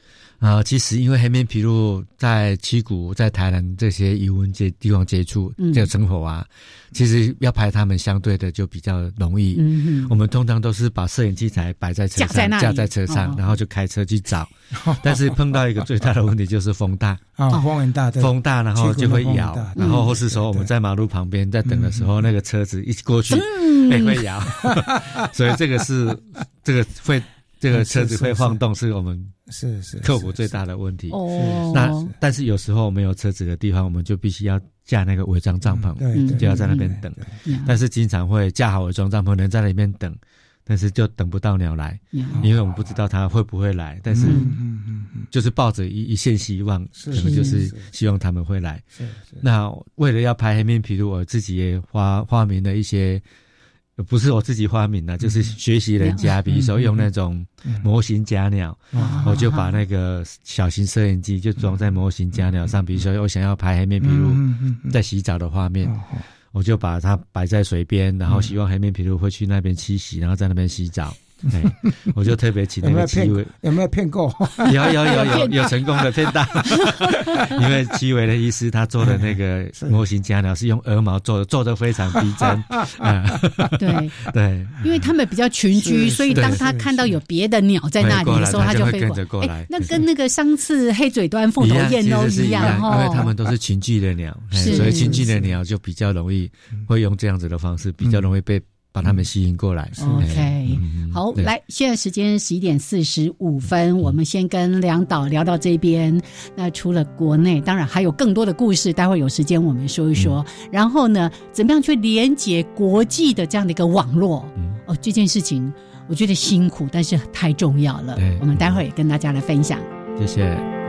啊，其实因为黑面琵鹭在七股、在台南这些渔温接地方接触嗯。这个生活啊，其实要拍它们相对的就比较容易。嗯哼。我们通常都是把摄影器材摆在车上，架在那里。架在车上，哦。然后就开车去找。但是碰到一个最大的问题就是风大，啊，风很大，对。风大，然后就会摇然后或是说我们在马路旁边在等的时候，那个车子一过去，哎会摇，所以这个是这个会这个车子会晃动，是我们是是克服最大的问题。哦那但是有时候没有车子的地方，我们就必须要架那个伪装帐篷，就要在那边等。但是经常会架好伪装帐篷，人在那边等，但是就等不到鸟来，嗯因为我们不知道它会不会来。但是嗯嗯嗯嗯，就是抱着一一线希望，可能就是是希望他们会来。那为了要拍黑面琵鹭，我自己也发发明了一些，呃不是我自己发明的，就是学习人家，比如说用那种模型假鸟，啊我就把那个小型摄影机就装在模型假鸟上，比如说我想要拍黑面琵鹭在洗澡的画面。哦我就把它摆在水边，然后希望黑面琵鹭会去那边栖息，然后在那边洗澡。对，我就特别请那个七维，有没有骗过？有有有有有成功的骗到，因为七维的医师他做的那个模型家鸟是用鹅毛做的，做的非常逼真。啊，对。对，因为他们比较群居，所以当他看到有别的鸟在那里的时候，他就会跟着过来。那跟那个上次黑嘴端凤头燕都一样因为他们都是群居的鸟，所以群居的鸟就比较容易会用这样子的方式，比较容易被。把他们吸引过来。OK，好，来，现在时间十一点四十五分，我们先跟梁导聊到这边。那除了国内，当然还有更多的故事，待会有时间我们说一说。然后呢，怎么样去连接国际的这样的一个网络？哦，这件事情我觉得辛苦，但是太重要了。我们待会也跟大家来分享。谢谢。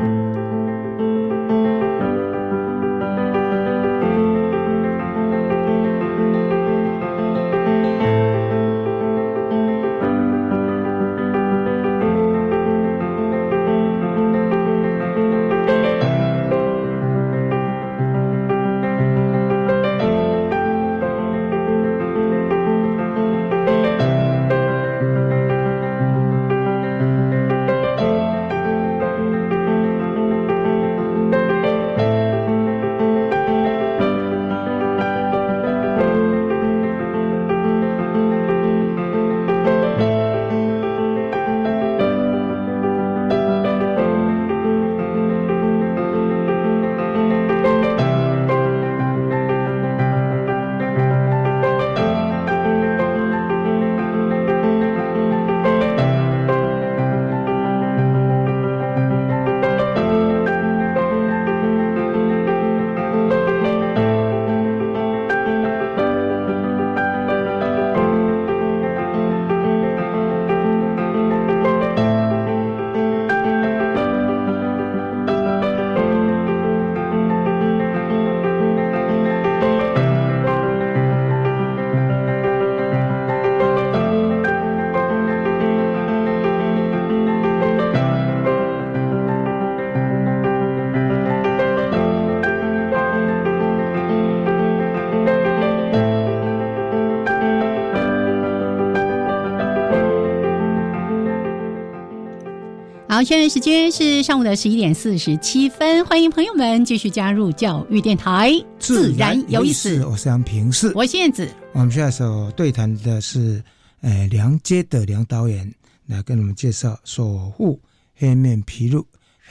现在时间是上午的十一点四十七分，欢迎朋友们继续加入教育电台，自然有意思。我是杨平是，我燕子。我们下首对谈的是，呃，梁街的梁导演来跟我们介绍《守护黑面皮鹭》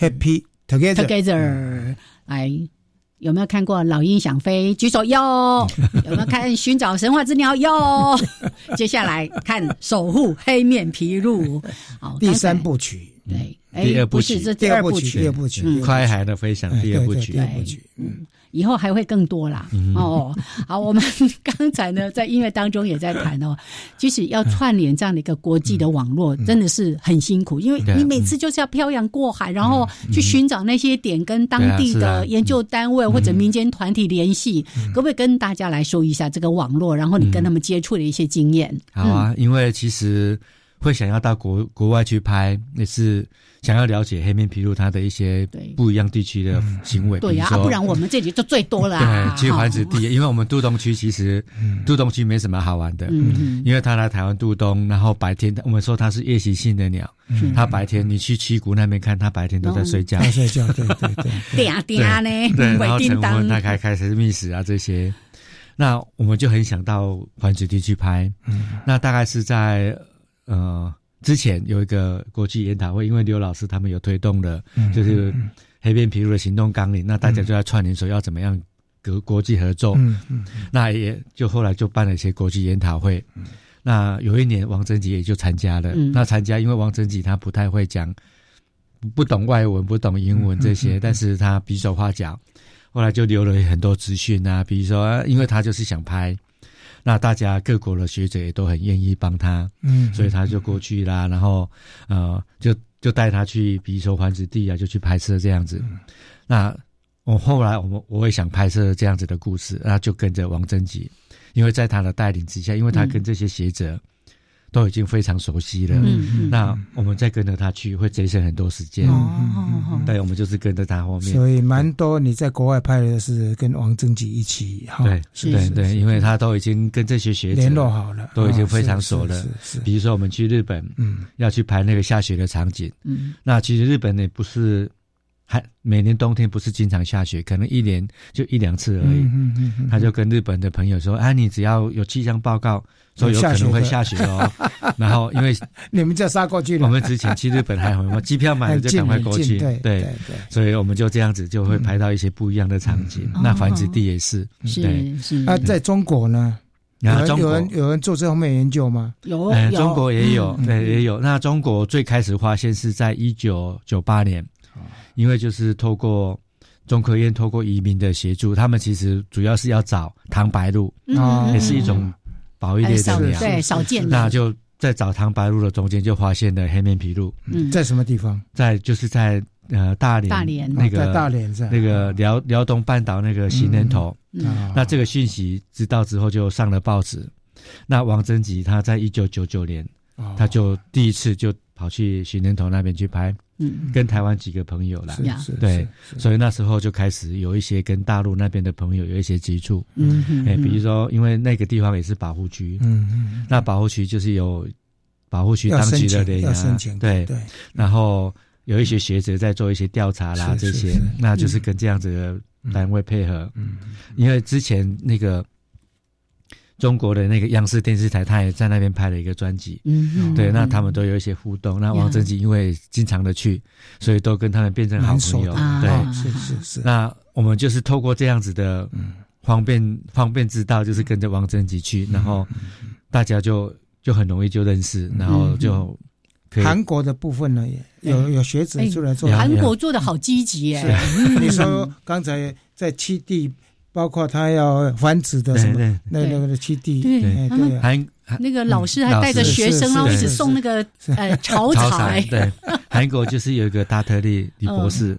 ，Happy Together。来，有没有看过《老鹰想飞》？举手哟。有没有看《寻找神话之鸟》？哟。接下来看《守护黑面皮鹭》。好，第三部曲。对。第二部曲，这第二部曲，第二部曲，快海的飞翔，第二部曲，第二部曲，嗯，以后还会更多啦。哦，好，我们刚才呢，在音乐当中也在谈哦，即使要串联这样的一个国际的网络，真的是很辛苦，因为你每次就是要漂洋过海，然后去寻找那些点，跟当地的研究单位或者民间团体联系。可不可以跟大家来说一下这个网络，然后你跟他们接触的一些经验？好啊，因为其实会想要到国国外去拍，也是。想要了解黑面琵鹭它的一些不一样地区的行为，对呀，不然我们这里就最多了。对，去环子地，因为我们杜东区其实杜东区没什么好玩的，因为他来台湾杜东，然后白天我们说它是夜行性的鸟，它白天你去七谷那边看，它白天都在睡觉，睡觉，对对对，嗲嗲 呢，对，然后晨昏它开开始觅食啊这些，那我们就很想到环子地去拍，那大概是在呃。之前有一个国际研讨会，因为刘老师他们有推动的，就是黑边皮鹭的行动纲领，那大家就在串联说要怎么样国国际合作，那也就后来就办了一些国际研讨会。那有一年王贞吉也就参加了，那参加因为王贞吉他不太会讲，不懂外文，不懂英文这些，但是他比手画脚，后来就留了很多资讯啊，比如说，因为他就是想拍。那大家各国的学者也都很愿意帮他，嗯，所以他就过去啦，然后呃，就就带他去，比如说环子地啊，就去拍摄这样子。那我后来我们我也想拍摄这样子的故事，那就跟着王贞吉，因为在他的带领之下，因为他跟这些学者都已经非常熟悉了。嗯嗯，那我们再跟着他去，会节省很多时间。哦，对，我们就是跟着他后面。所以蛮多你在国外拍的是跟王正吉一起。对，对对，因为他都已经跟这些学者联络好了，都已经非常熟了。是，比如说我们去日本，嗯，要去拍那个下雪的场景。嗯，那其实日本也不是。还每年冬天不是经常下雪，可能一年就一两次而已。他就跟日本的朋友说：“啊，你只要有气象报告说有可能会下雪哦。”然后因为你们就杀过去了。我们之前去日本还好，机票买了就赶快过去。对对对，所以我们就这样子就会拍到一些不一样的场景。那繁殖地也是是是。那在中国呢？有人有人有人做这方面研究吗？有，中国也有，对也有。那中国最开始发现是在一九九八年。因为就是透过中科院透过移民的协助，他们其实主要是要找唐白鹭，也是一种保育类的鸟，对少见的。那就在找唐白鹭的中间就发现了黑面琵鹭。嗯，在什么地方？在就是在呃大连，大连那个大连在那个辽辽东半岛那个行人头。那这个讯息知道之后就上了报纸。那王贞吉他在一九九九年，他就第一次就跑去行人头那边去拍。嗯，跟台湾几个朋友啦，对，所以那时候就开始有一些跟大陆那边的朋友有一些接触。嗯，哎，比如说，因为那个地方也是保护区，嗯嗯，那保护区就是有保护区当局的人啊，对。对，然后有一些学者在做一些调查啦，这些，那就是跟这样子的单位配合。嗯，因为之前那个。中国的那个央视电视台，他也在那边拍了一个专辑。嗯，对，那他们都有一些互动。那王贞吉因为经常的去，所以都跟他们变成好朋友。对，是是是。那我们就是透过这样子的方便方便之道，就是跟着王贞吉去，然后大家就就很容易就认识，然后就韩国的部分呢，有有学者出来做。韩国做的好积极耶！你说刚才在七地。包括他要繁殖的什么那那个的基地，对对，还那个老师还带着学生，然后一直送那个呃潮材。对，韩国就是有一个达特利李博士，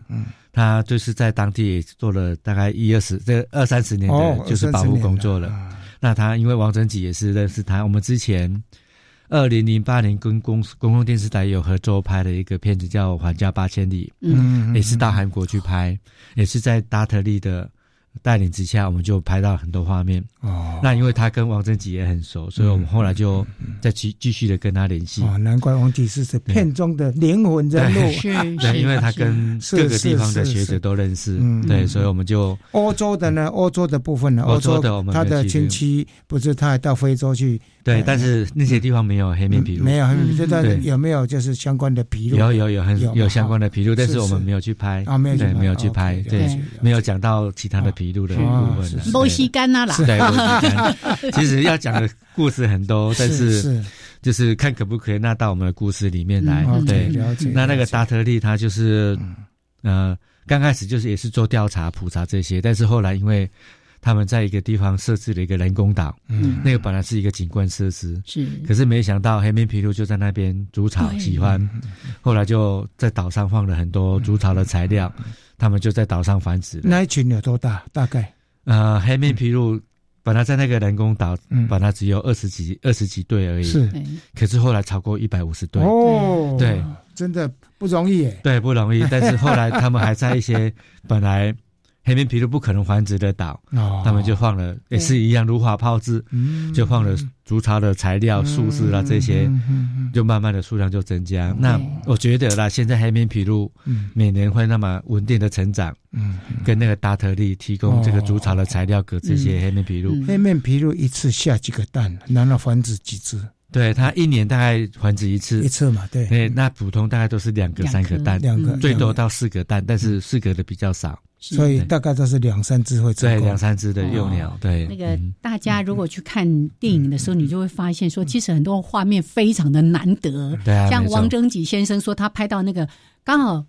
他就是在当地也做了大概一二十这二三十年的就是保护工作了。那他因为王贞吉也是认识他，我们之前二零零八年跟公公共电视台有合作拍的一个片子叫《还家八千里》，嗯，也是到韩国去拍，也是在达特利的。带领之下，我们就拍到很多画面。哦，那因为他跟王振吉也很熟，所以我们后来就再继继续的跟他联系。哦，难怪王吉是是片中的灵魂人物。是 是，因为他跟各个地方的学者都认识。嗯，对，所以我们就欧洲的呢，欧洲的部分呢，欧洲的我们他的亲戚不是他还到非洲去。对，但是那些地方没有黑面琵鹭，没有黑面琵鹭。有没有就是相关的琵鹭？有有有很有相关的琵鹭，但是我们没有去拍啊，没有对，没有去拍，对，没有讲到其他的琵鹭的部分。波西干呐啦，对，干。其实要讲的故事很多，但是就是看可不可以纳到我们的故事里面来。对，那那个达特利他就是呃，刚开始就是也是做调查普查这些，但是后来因为。他们在一个地方设置了一个人工岛，嗯，那个本来是一个景观设施，是，可是没想到黑面琵鹭就在那边筑巢，喜欢，后来就在岛上放了很多筑巢的材料，他们就在岛上繁殖。那一群有多大？大概？呃，黑面琵鹭本来在那个人工岛，本来只有二十几、二十几对而已，是，可是后来超过一百五十对，哦，对，真的不容易，对，不容易。但是后来他们还在一些本来。黑面琵鹭不可能繁殖的岛，他们就放了，也是一样如法炮制，就放了竹巢的材料、树枝啊这些，就慢慢的数量就增加。那我觉得啦，现在黑面琵鹭每年会那么稳定的成长，跟那个达特利提供这个竹巢的材料给这些黑面琵鹭。黑面琵鹭一次下几个蛋？难道繁殖几只？对，它一年大概繁殖一次，一次嘛，对。那普通大概都是两个、三个蛋，两个最多到四个蛋，但是四个的比较少。所以大概都是两三只会对两三只的幼鸟，对。那个大家如果去看电影的时候，你就会发现说，其实很多画面非常的难得。对啊，像王征吉先生说，他拍到那个刚好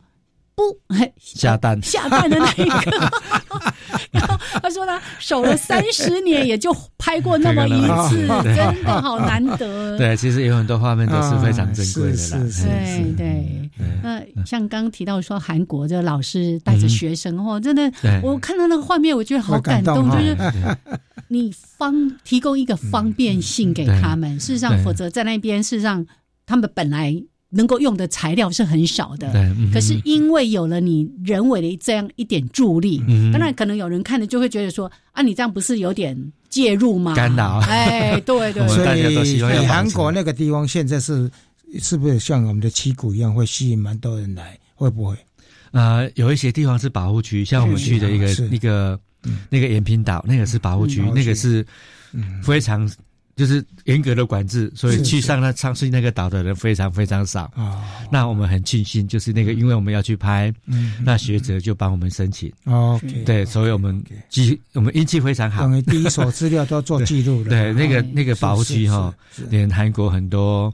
不下蛋。下蛋的那一个。然后他说他守了三十年，也就拍过那么一次，真的好难得。对，其实有很多画面都是非常珍贵的啦。对对，那像刚提到说韩国这个老师带着学生哦，真的，我看到那个画面，我觉得好感动，就是你方提供一个方便性给他们，事实上，否则在那边事实上他们本来能够用的材料是很少的。对，可是因为有了你人为的这样一点助力，当然可能有人看了就会觉得说啊，你这样不是有点介入吗？干扰。哎，对对。所以韩国那个地方现在是是不是像我们的七股一样，会吸引蛮多人来？会不会？呃，有一些地方是保护区，像我们去的一个那个那个延平岛，那个是保护区，那个是非常就是严格的管制，所以去上那上去那个岛的人非常非常少啊。那我们很庆幸，就是那个因为我们要去拍，那学者就帮我们申请。OK，对，所以我们记我们运气非常好，等于第一手资料都做记录的。对，那个那个保护区哈，连韩国很多。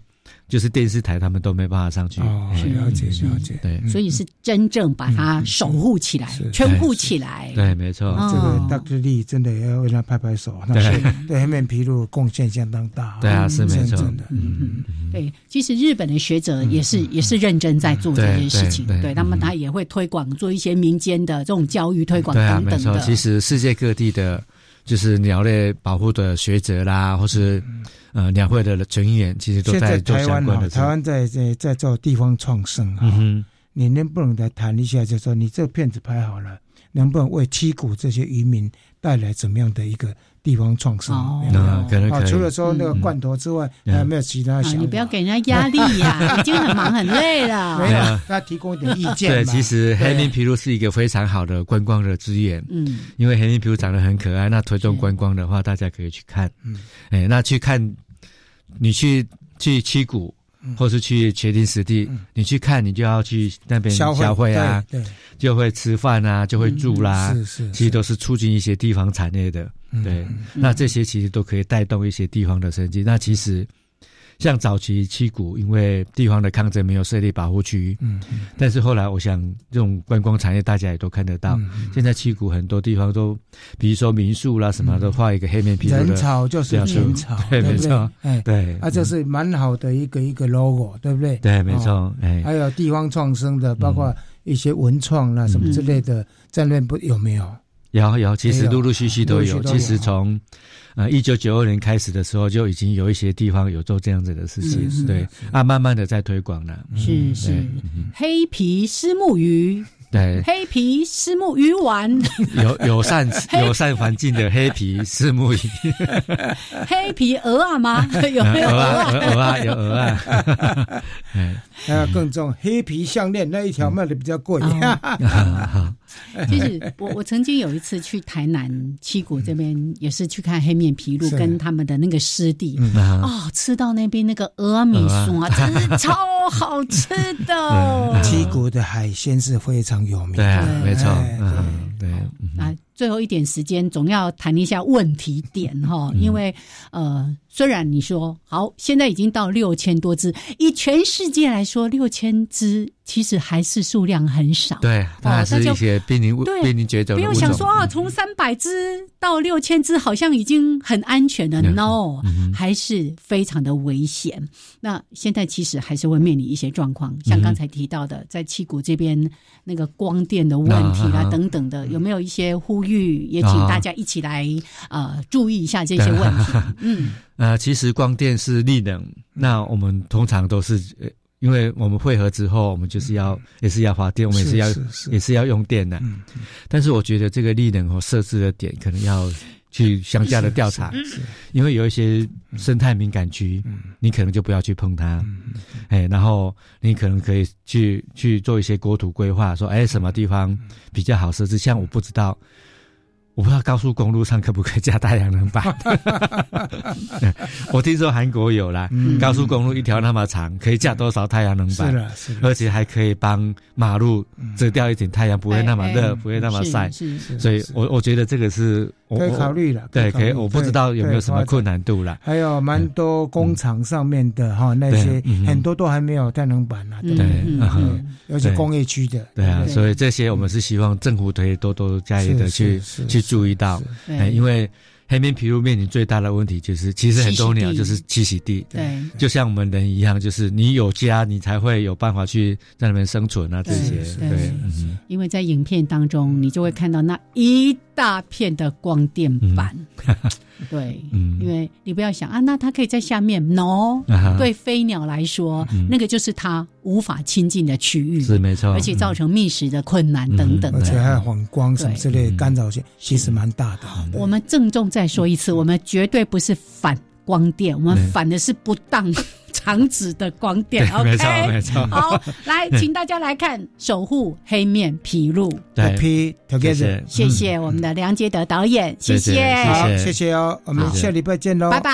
就是电视台他们都没办法上去，了解了解，对，所以是真正把它守护起来、圈护起来。对，没错，这个大哥力真的要为他拍拍手，对。对，黑面皮鹭贡献相当大。对啊，是没错。的。嗯嗯，对，其实日本的学者也是也是认真在做这件事情，对他们他也会推广做一些民间的这种教育推广等等的。其实世界各地的，就是鸟类保护的学者啦，或是。呃，两会的成员其实都在做相关的。台湾在在在做地方创生啊，你能不能来谈一下？就说你这片子拍好了，能不能为七股这些渔民带来怎么样的一个地方创生？那可能除了说那个罐头之外，还有没有其他想法？你不要给人家压力呀，已经很忙很累了。没有，那提供一点意见。对，其实黑面琵鹭是一个非常好的观光的资源。嗯，因为黑面琵鹭长得很可爱，那推动观光的话，大家可以去看。嗯，哎，那去看。你去去七股，或是去决定实地，你去看，你就要去那边消费啊，对，就会吃饭啊，就会住啦，是是，其实都是促进一些地方产业的，对，那这些其实都可以带动一些地方的生计。那其实。像早期七股，因为地方的抗争没有设立保护区，嗯，但是后来我想，这种观光产业大家也都看得到。现在七股很多地方都，比如说民宿啦什么，都画一个黑面皮人草就是人潮，对没错，哎，对，啊，这是蛮好的一个一个 logo，对不对？对，没错，哎，还有地方创生的，包括一些文创啦什么之类的，在那边不有没有？有有，其实陆陆续续都有。其实从呃一九九二年开始的时候，就已经有一些地方有做这样子的事情，对啊，慢慢的在推广了。是是，黑皮丝木鱼。对，黑皮丝木鱼丸，友友善 友善环境的黑皮丝木鱼，黑皮鹅啊吗？有没有鹅啊？鹅啊，有鹅啊。还有更重黑皮项链那一条卖的比较贵。其实我我曾经有一次去台南七股这边，也是去看黑面皮鹭跟他们的那个湿地哦，吃到那边那个鹅米酥啊，真是超好吃的。七股的海鲜是非常有名，对，没错，嗯，对。那最后一点时间，总要谈一下问题点哈，因为呃。虽然你说好，现在已经到六千多只，以全世界来说，六千只其实还是数量很少。对，它是一些濒临濒临绝种不用想说啊，从三百只到六千只，好像已经很安全了。No，还是非常的危险。那现在其实还是会面临一些状况，像刚才提到的，在七谷这边那个光电的问题啦等等的，有没有一些呼吁？也请大家一起来呃注意一下这些问题。嗯。呃，其实光电是力能，那我们通常都是，因为我们汇合之后，我们就是要也是要发电，我们也是要也是要用电的。但是我觉得这个力能和设置的点可能要去相加的调查，因为有一些生态敏感区，你可能就不要去碰它。哎，然后你可能可以去去做一些国土规划，说哎什么地方比较好设置，像我不知道。我不知道高速公路上可不可以加太阳能板。我听说韩国有啦，高速公路一条那么长，可以架多少太阳能板？是的，是的，而且还可以帮马路遮掉一点太阳，不会那么热，不会那么晒。所以，我我觉得这个是可以考虑了。对，可以。我不知道有没有什么困难度了。还有蛮多工厂上面的哈，那些很多都还没有太阳能板啊。对，而且工业区的。对啊，所以这些我们是希望政府可以多多加以的去去。注意到，哎，因为黑面琵鹭面临最大的问题就是，其实很多鸟就是栖息地，对，就像我们人一样，就是你有家，你才会有办法去在那边生存啊，这些，对，因为在影片当中，你就会看到那一大片的光电板。对，嗯，因为你不要想啊，那它可以在下面，no，对飞鸟来说，那个就是它无法亲近的区域，是没错，而且造成觅食的困难等等，而且还有。黄光什么之类干扰性，其实蛮大的。我们郑重再说一次，我们绝对不是反光电，我们反的是不当。长子的光电，OK，没错没错。好，来，请大家来看守护黑面皮鹭。对，Together，谢谢我们的梁杰德导演，谢谢，好，谢谢哦，我们下礼拜见喽，拜拜。